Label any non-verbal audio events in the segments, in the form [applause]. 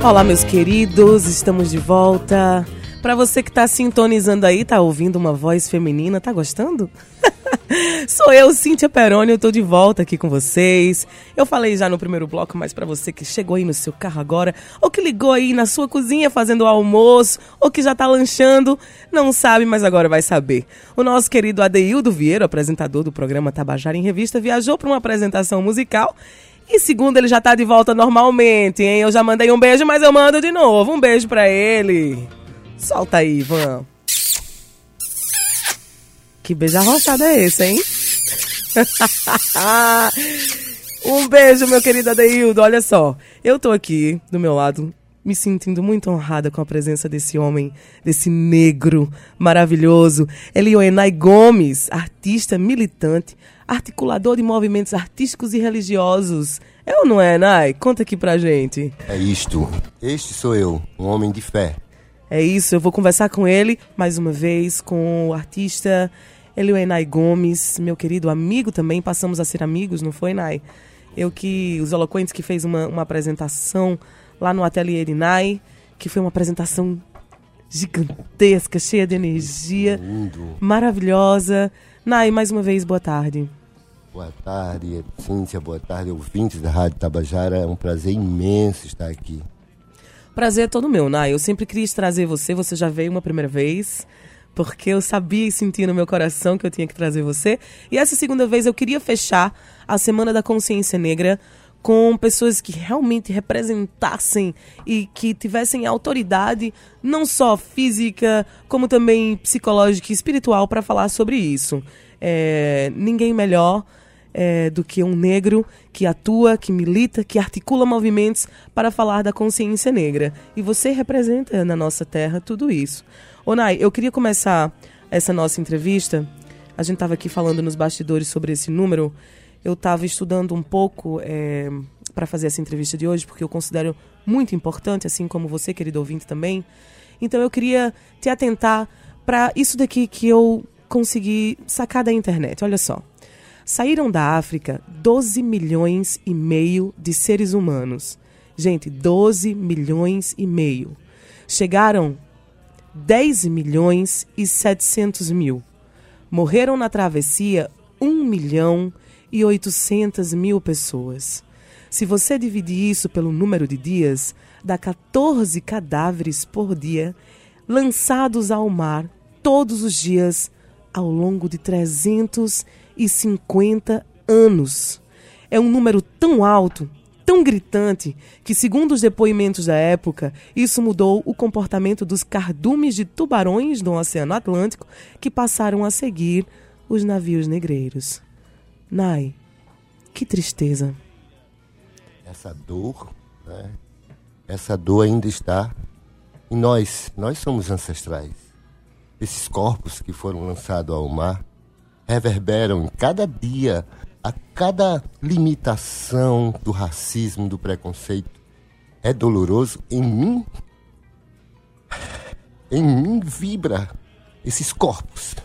Olá, meus queridos, estamos de volta. Para você que tá sintonizando aí, tá ouvindo uma voz feminina, tá gostando? [laughs] Sou eu, Cíntia Peroni, eu tô de volta aqui com vocês. Eu falei já no primeiro bloco, mas para você que chegou aí no seu carro agora, ou que ligou aí na sua cozinha fazendo o almoço, ou que já tá lanchando, não sabe, mas agora vai saber. O nosso querido Adeildo Vieira, apresentador do programa Tabajara em Revista, viajou para uma apresentação musical e segundo, ele já tá de volta normalmente, hein? Eu já mandei um beijo, mas eu mando de novo. Um beijo para ele. Solta aí, Ivan. Que beijo arrochado é esse, hein? [laughs] um beijo, meu querido Adeildo. Olha só, eu tô aqui do meu lado, me sentindo muito honrada com a presença desse homem, desse negro maravilhoso. Elioenai Gomes, artista militante, articulador de movimentos artísticos e religiosos. É ou não é, Nai? Conta aqui pra gente. É isto. Este sou eu, um homem de fé. É isso, eu vou conversar com ele mais uma vez, com o artista Elioenai Gomes, meu querido amigo também. Passamos a ser amigos, não foi, Nai? Eu que, os Eloquentes, que fez uma, uma apresentação lá no Ateliê Nai, que foi uma apresentação gigantesca, cheia de energia, Lindo. maravilhosa. Nai, mais uma vez, boa tarde. Boa tarde, Cíntia. Boa tarde, ouvintes da Rádio Tabajara. É um prazer imenso estar aqui. Prazer é todo meu, Nai. Eu sempre quis trazer você, você já veio uma primeira vez, porque eu sabia e sentia no meu coração que eu tinha que trazer você. E essa segunda vez eu queria fechar a Semana da Consciência Negra com pessoas que realmente representassem e que tivessem autoridade, não só física, como também psicológica e espiritual, para falar sobre isso. É, ninguém melhor é, do que um negro que atua, que milita, que articula movimentos para falar da consciência negra. E você representa na nossa terra tudo isso. Onai, eu queria começar essa nossa entrevista. A gente estava aqui falando nos bastidores sobre esse número eu estava estudando um pouco é, para fazer essa entrevista de hoje, porque eu considero muito importante, assim como você, querido ouvinte, também. Então eu queria te atentar para isso daqui que eu consegui sacar da internet. Olha só. Saíram da África 12 milhões e meio de seres humanos. Gente, 12 milhões e meio. Chegaram 10 milhões e 700 mil. Morreram na travessia 1 milhão e 800 mil pessoas. Se você dividir isso pelo número de dias, dá 14 cadáveres por dia lançados ao mar todos os dias ao longo de 350 anos. É um número tão alto, tão gritante, que, segundo os depoimentos da época, isso mudou o comportamento dos cardumes de tubarões do Oceano Atlântico que passaram a seguir os navios negreiros. Nai, que tristeza. Essa dor, né? essa dor ainda está em nós. Nós somos ancestrais. Esses corpos que foram lançados ao mar reverberam em cada dia, a cada limitação do racismo, do preconceito. É doloroso. Em mim, em mim vibra esses corpos.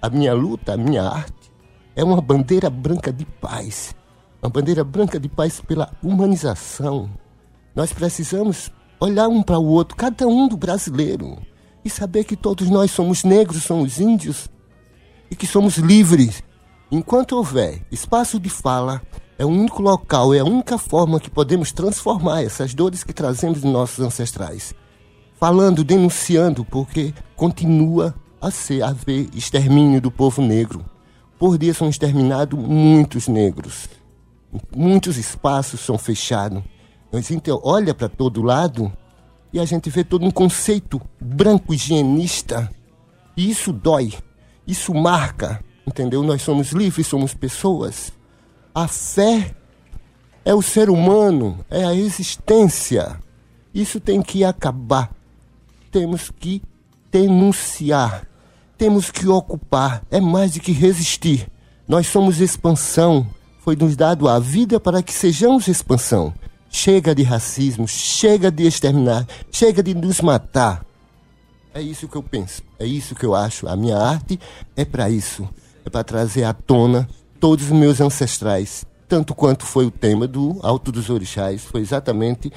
A minha luta, a minha arte é uma bandeira branca de paz. Uma bandeira branca de paz pela humanização. Nós precisamos olhar um para o outro, cada um do brasileiro, e saber que todos nós somos negros, somos índios e que somos livres. Enquanto houver espaço de fala, é o único local, é a única forma que podemos transformar essas dores que trazemos de nossos ancestrais. Falando, denunciando, porque continua a ser haver extermínio do povo negro. Por dia são exterminados muitos negros. Muitos espaços são fechados. A gente olha para todo lado e a gente vê todo um conceito branco higienista. E isso dói. Isso marca. Entendeu? Nós somos livres, somos pessoas. A fé é o ser humano, é a existência. Isso tem que acabar. Temos que denunciar temos que ocupar, é mais do que resistir. Nós somos expansão. Foi nos dado a vida para que sejamos expansão. Chega de racismo, chega de exterminar, chega de nos matar. É isso que eu penso, é isso que eu acho. A minha arte é para isso. É para trazer à tona todos os meus ancestrais. Tanto quanto foi o tema do Alto dos Orixás, foi exatamente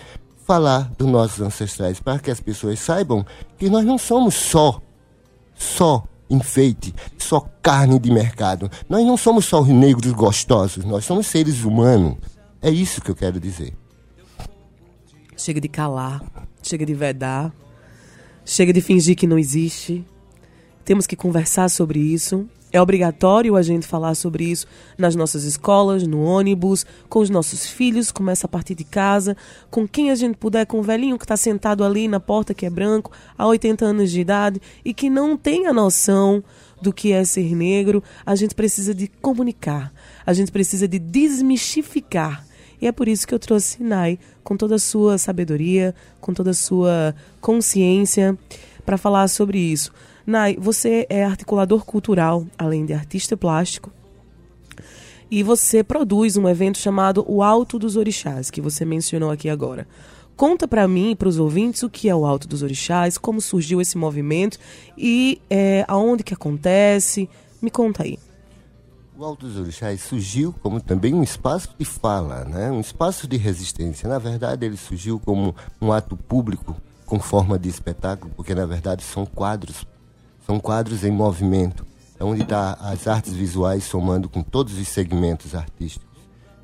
falar dos nossos ancestrais, para que as pessoas saibam que nós não somos só, só enfeite, só carne de mercado. Nós não somos só os negros gostosos, nós somos seres humanos. É isso que eu quero dizer. Chega de calar, chega de vedar, chega de fingir que não existe. Temos que conversar sobre isso. É obrigatório a gente falar sobre isso nas nossas escolas, no ônibus, com os nossos filhos, começa a partir de casa, com quem a gente puder, com o velhinho que está sentado ali na porta que é branco, há 80 anos de idade e que não tem a noção do que é ser negro. A gente precisa de comunicar, a gente precisa de desmistificar. E é por isso que eu trouxe Sinai, com toda a sua sabedoria, com toda a sua consciência, para falar sobre isso. Nai, você é articulador cultural, além de artista plástico. E você produz um evento chamado O Alto dos Orixás, que você mencionou aqui agora. Conta para mim e para os ouvintes o que é o Alto dos Orixás, como surgiu esse movimento e é, aonde que acontece. Me conta aí. O Alto dos Orixás surgiu como também um espaço de fala, né? um espaço de resistência. Na verdade, ele surgiu como um ato público com forma de espetáculo, porque na verdade são quadros são quadros em movimento, é onde está as artes visuais somando com todos os segmentos artísticos.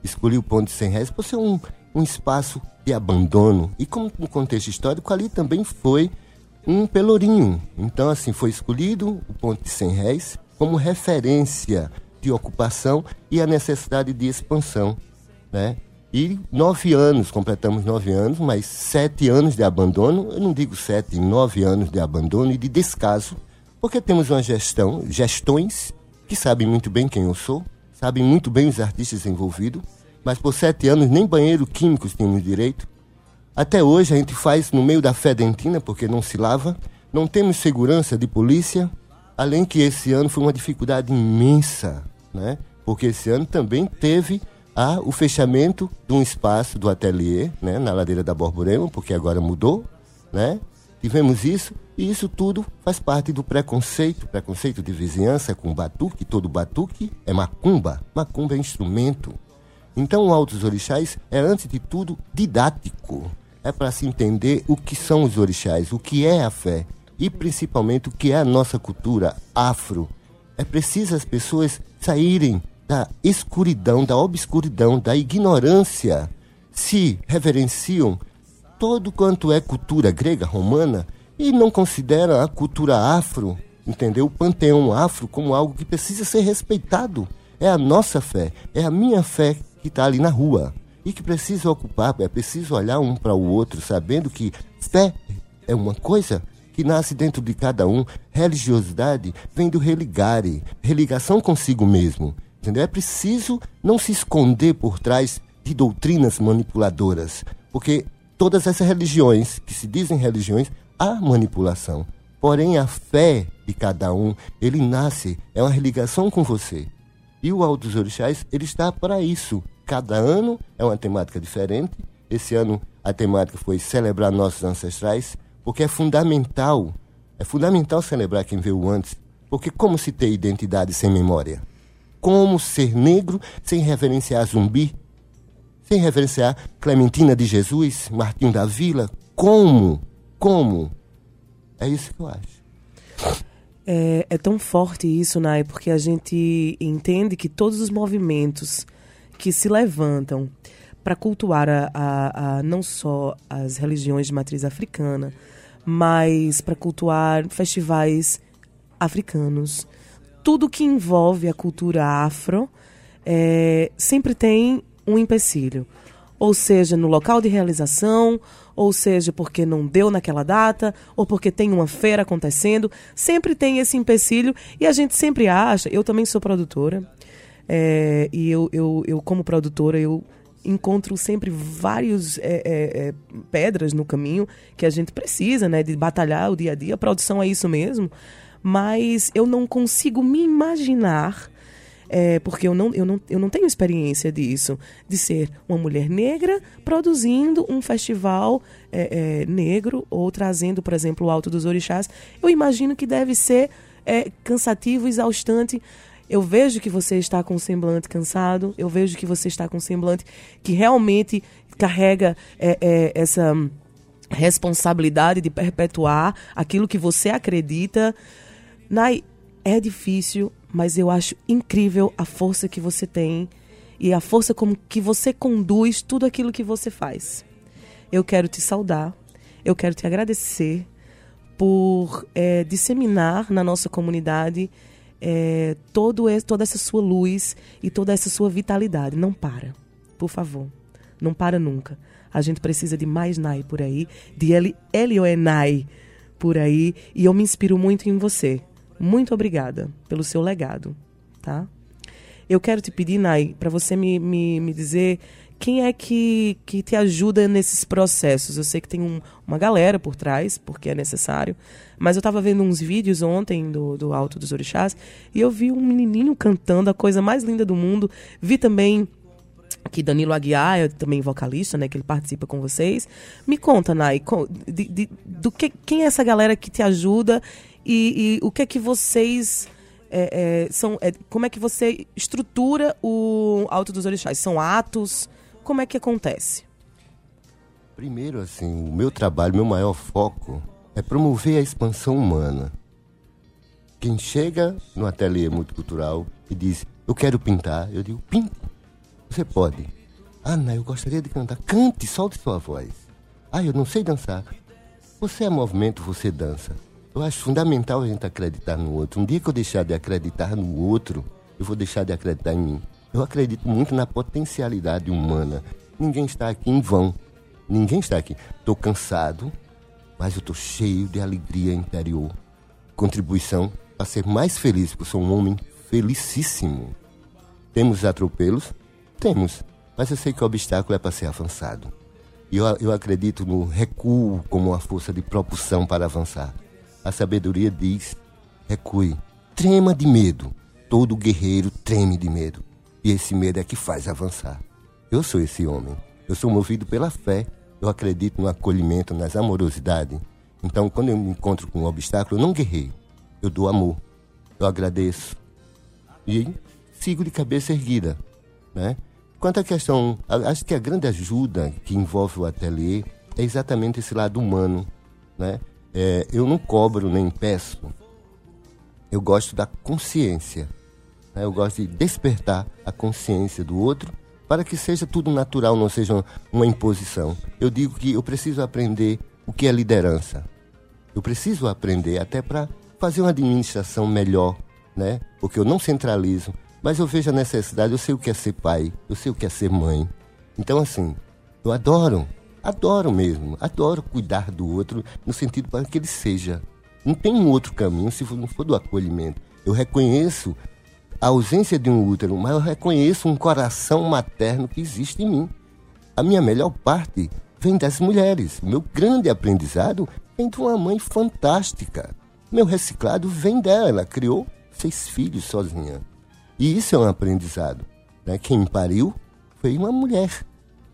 Escolhi o Ponto de 100 Réis por ser um, um espaço de abandono. E como no contexto histórico, ali também foi um pelourinho. Então, assim, foi escolhido o Ponto de 100 Réis como referência de ocupação e a necessidade de expansão. Né? E nove anos, completamos nove anos, mas sete anos de abandono, eu não digo sete, nove anos de abandono e de descaso porque temos uma gestão, gestões que sabem muito bem quem eu sou, sabem muito bem os artistas envolvidos, mas por sete anos nem banheiro químicos tínhamos direito. Até hoje a gente faz no meio da fedentina, porque não se lava, não temos segurança de polícia, além que esse ano foi uma dificuldade imensa, né? porque esse ano também teve a, o fechamento de um espaço do ateliê, né? na ladeira da Borborema, porque agora mudou, né? Tivemos isso, e isso tudo faz parte do preconceito, preconceito de vizinhança com batuque, todo batuque é macumba, macumba é instrumento. Então o Altos Orixás é, antes de tudo, didático. É para se entender o que são os orixás, o que é a fé e principalmente o que é a nossa cultura afro. É preciso as pessoas saírem da escuridão, da obscuridão, da ignorância, se reverenciam todo quanto é cultura grega, romana, e não considera a cultura afro, entendeu? O panteão afro como algo que precisa ser respeitado. É a nossa fé, é a minha fé que está ali na rua e que precisa ocupar, é preciso olhar um para o outro, sabendo que fé é uma coisa que nasce dentro de cada um. Religiosidade vem do religare, religação consigo mesmo. Entendeu? É preciso não se esconder por trás de doutrinas manipuladoras, porque todas essas religiões, que se dizem religiões, há manipulação. Porém, a fé de cada um, ele nasce, é uma religação com você. E o Alto dos Orixás, ele está para isso. Cada ano é uma temática diferente. Esse ano a temática foi celebrar nossos ancestrais, porque é fundamental, é fundamental celebrar quem veio antes. Porque como se ter identidade sem memória? Como ser negro sem reverenciar zumbi, sem reverenciar Clementina de Jesus, Martinho da Vila, como? Como? É isso que eu acho. É, é tão forte isso, Nai, porque a gente entende que todos os movimentos que se levantam para cultuar a, a, a, não só as religiões de matriz africana, mas para cultuar festivais africanos, tudo que envolve a cultura afro é, sempre tem um empecilho. Ou seja, no local de realização, ou seja, porque não deu naquela data, ou porque tem uma feira acontecendo, sempre tem esse empecilho e a gente sempre acha. Eu também sou produtora, é, e eu, eu, eu, como produtora, eu encontro sempre várias é, é, é, pedras no caminho que a gente precisa, né, de batalhar o dia a dia. A produção é isso mesmo, mas eu não consigo me imaginar é, porque eu não, eu, não, eu não tenho experiência disso, de ser uma mulher negra produzindo um festival é, é, negro ou trazendo, por exemplo, o Alto dos Orixás. Eu imagino que deve ser é, cansativo, exaustante. Eu vejo que você está com um semblante cansado, eu vejo que você está com um semblante que realmente carrega é, é, essa responsabilidade de perpetuar aquilo que você acredita. Nai, é difícil, mas eu acho incrível a força que você tem e a força como que você conduz tudo aquilo que você faz. Eu quero te saudar, eu quero te agradecer por é, disseminar na nossa comunidade é, todo esse, toda essa sua luz e toda essa sua vitalidade. Não para, por favor. Não para nunca. A gente precisa de mais Nai por aí, de Eli, Elioenai por aí, e eu me inspiro muito em você. Muito obrigada pelo seu legado, tá? Eu quero te pedir, Nai, para você me, me, me dizer quem é que, que te ajuda nesses processos? Eu sei que tem um, uma galera por trás, porque é necessário, mas eu estava vendo uns vídeos ontem do, do Alto dos Orixás e eu vi um menininho cantando a coisa mais linda do mundo. Vi também que Danilo Aguiar é também vocalista, né, que ele participa com vocês. Me conta, Nai, de, de, do que, quem é essa galera que te ajuda e, e o que é que vocês é, é, são, é, como é que você estrutura o Alto dos Orixás? São atos? Como é que acontece? Primeiro, assim, o meu trabalho, meu maior foco é promover a expansão humana. Quem chega no ateliê multicultural e diz, eu quero pintar, eu digo, pinta. Você pode. Ana, eu gostaria de cantar. Cante, solte sua voz. Ah, eu não sei dançar. Você é movimento, você dança. Eu acho fundamental a gente acreditar no outro. Um dia que eu deixar de acreditar no outro, eu vou deixar de acreditar em mim. Eu acredito muito na potencialidade humana. Ninguém está aqui em vão. Ninguém está aqui. Estou cansado, mas eu estou cheio de alegria interior. Contribuição para ser mais feliz, porque eu sou um homem felicíssimo. Temos atropelos? Temos. Mas eu sei que o obstáculo é para ser avançado. E eu, eu acredito no recuo como uma força de propulsão para avançar. A sabedoria diz: recue. Trema de medo. Todo guerreiro treme de medo. E esse medo é que faz avançar. Eu sou esse homem. Eu sou movido pela fé. Eu acredito no acolhimento, nas amorosidades. Então, quando eu me encontro com um obstáculo, eu não guerreio. Eu dou amor. Eu agradeço. E sigo de cabeça erguida. Né? Quanto à questão, acho que a grande ajuda que envolve o ateliê é exatamente esse lado humano. Né? É, eu não cobro nem peço. Eu gosto da consciência. Né? Eu gosto de despertar a consciência do outro para que seja tudo natural, não seja uma imposição. Eu digo que eu preciso aprender o que é liderança. Eu preciso aprender até para fazer uma administração melhor, né? Porque eu não centralizo, mas eu vejo a necessidade, eu sei o que é ser pai, eu sei o que é ser mãe. Então, assim, eu adoro, adoro mesmo, adoro cuidar do outro no sentido para que ele seja. Não tem um outro caminho se não for do acolhimento. Eu reconheço a ausência de um útero, mas eu reconheço um coração materno que existe em mim. A minha melhor parte vem das mulheres. Meu grande aprendizado vem de uma mãe fantástica. Meu reciclado vem dela. Ela criou seis filhos sozinha. E isso é um aprendizado. Né? Quem me pariu foi uma mulher.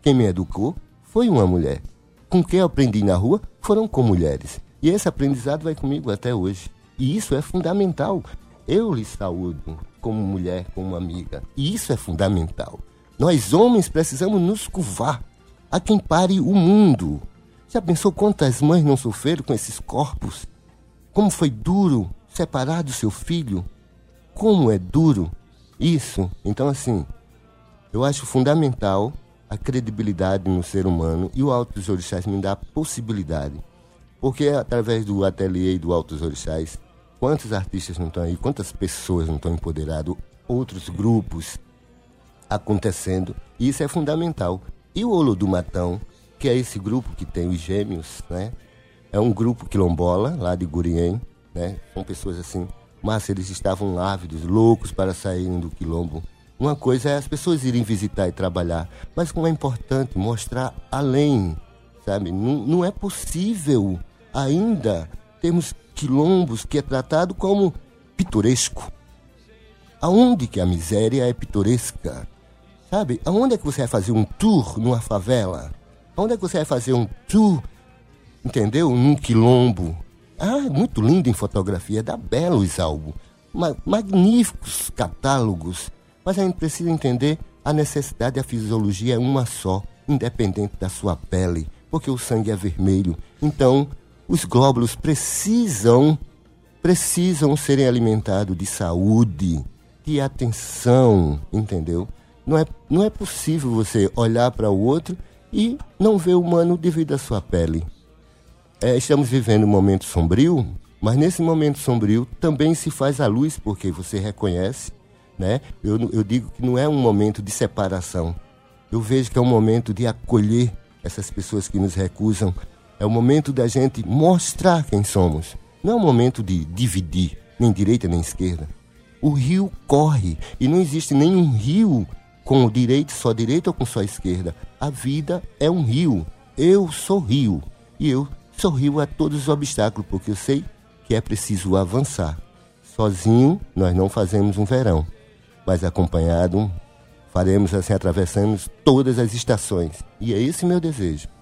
Quem me educou foi uma mulher. Com quem eu aprendi na rua foram com mulheres. E esse aprendizado vai comigo até hoje. E isso é fundamental. Eu lhe saúdo como mulher, como amiga. E isso é fundamental. Nós homens precisamos nos curvar a quem pare o mundo. Já pensou quantas mães não sofreram com esses corpos? Como foi duro separar do seu filho? Como é duro isso? Então, assim, eu acho fundamental a credibilidade no ser humano e o Alto dos Orixás me dá a possibilidade. Porque através do ateliê e do Alto dos Orixás, Quantos artistas não estão aí? Quantas pessoas não estão empoderadas? Outros grupos acontecendo. E isso é fundamental. E o Olo do Matão, que é esse grupo que tem os gêmeos, né? É um grupo quilombola, lá de Gurien, né? São pessoas assim, mas eles estavam ávidos, loucos para saírem do quilombo. Uma coisa é as pessoas irem visitar e trabalhar, mas como é importante mostrar além, sabe? Não, não é possível ainda termos quilombos que é tratado como pitoresco. Aonde que a miséria é pitoresca? Sabe? Aonde é que você vai fazer um tour numa favela? Aonde é que você vai fazer um tour, entendeu? Num quilombo. Ah, muito lindo em fotografia, dá belos álbuns. magníficos catálogos. Mas a gente precisa entender a necessidade, a fisiologia é uma só. independente da sua pele, porque o sangue é vermelho. Então, os glóbulos precisam precisam serem alimentados de saúde, de atenção, entendeu? Não é, não é possível você olhar para o outro e não ver o humano devido à sua pele. É, estamos vivendo um momento sombrio, mas nesse momento sombrio também se faz a luz, porque você reconhece, né? Eu, eu digo que não é um momento de separação. Eu vejo que é um momento de acolher essas pessoas que nos recusam. É o momento da gente mostrar quem somos. Não é um momento de dividir, nem direita nem esquerda. O rio corre e não existe nenhum rio com direito só direita ou com só esquerda. A vida é um rio. Eu sou rio e eu sorrio a todos os obstáculos, porque eu sei que é preciso avançar. Sozinho nós não fazemos um verão, mas acompanhado faremos assim, atravessamos todas as estações. E é esse meu desejo.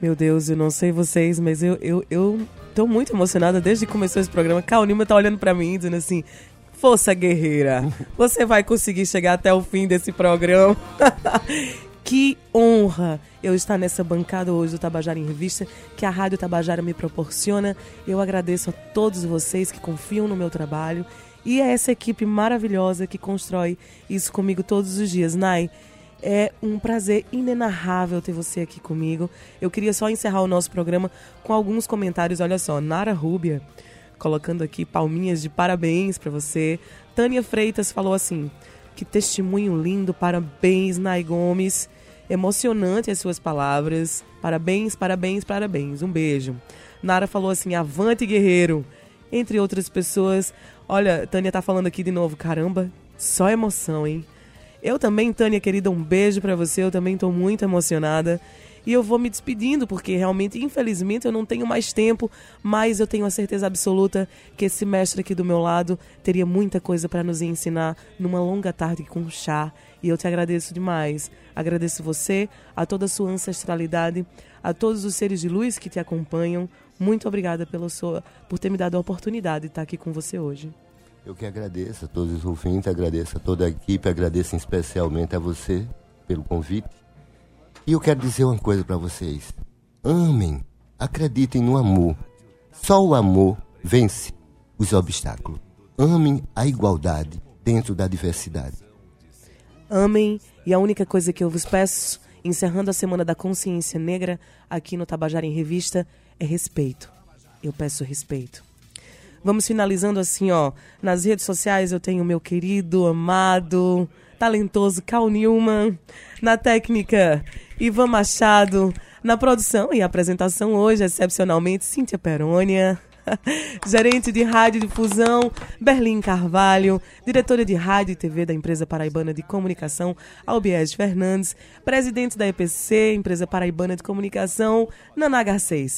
Meu Deus, eu não sei vocês, mas eu, eu, eu tô muito emocionada desde que começou esse programa. Cal Nilma tá olhando para mim dizendo assim: Força guerreira, você vai conseguir chegar até o fim desse programa. [laughs] que honra eu estar nessa bancada hoje do Tabajara em Revista, que a Rádio Tabajara me proporciona. Eu agradeço a todos vocês que confiam no meu trabalho e a essa equipe maravilhosa que constrói isso comigo todos os dias. Nai, é um prazer inenarrável ter você aqui comigo. Eu queria só encerrar o nosso programa com alguns comentários. Olha só, Nara Rúbia colocando aqui palminhas de parabéns para você. Tânia Freitas falou assim: que testemunho lindo, parabéns, Nai Gomes. Emocionante as suas palavras. Parabéns, parabéns, parabéns. Um beijo. Nara falou assim: avante, guerreiro. Entre outras pessoas. Olha, Tânia tá falando aqui de novo. Caramba, só emoção, hein? Eu também, Tânia, querida, um beijo para você. Eu também tô muito emocionada. E eu vou me despedindo, porque realmente, infelizmente, eu não tenho mais tempo, mas eu tenho a certeza absoluta que esse mestre aqui do meu lado teria muita coisa para nos ensinar numa longa tarde com chá. E eu te agradeço demais. Agradeço você, a toda a sua ancestralidade, a todos os seres de luz que te acompanham. Muito obrigada pela sua, por ter me dado a oportunidade de estar aqui com você hoje. Eu que agradeço a todos os ouvintes, agradeço a toda a equipe, agradeço especialmente a você pelo convite. E eu quero dizer uma coisa para vocês. Amem, acreditem no amor. Só o amor vence os obstáculos. Amem a igualdade dentro da diversidade. Amem, e a única coisa que eu vos peço, encerrando a Semana da Consciência Negra aqui no Tabajara em Revista, é respeito. Eu peço respeito. Vamos finalizando assim, ó. Nas redes sociais eu tenho meu querido, amado, talentoso Cal Newman. Na técnica, Ivan Machado. Na produção e apresentação hoje, excepcionalmente, Cíntia Perônia. [laughs] Gerente de Rádio Difusão, Berlim Carvalho. Diretora de Rádio e TV da Empresa Paraibana de Comunicação, Albiés Fernandes. Presidente da EPC, Empresa Paraibana de Comunicação, Nanaga 6.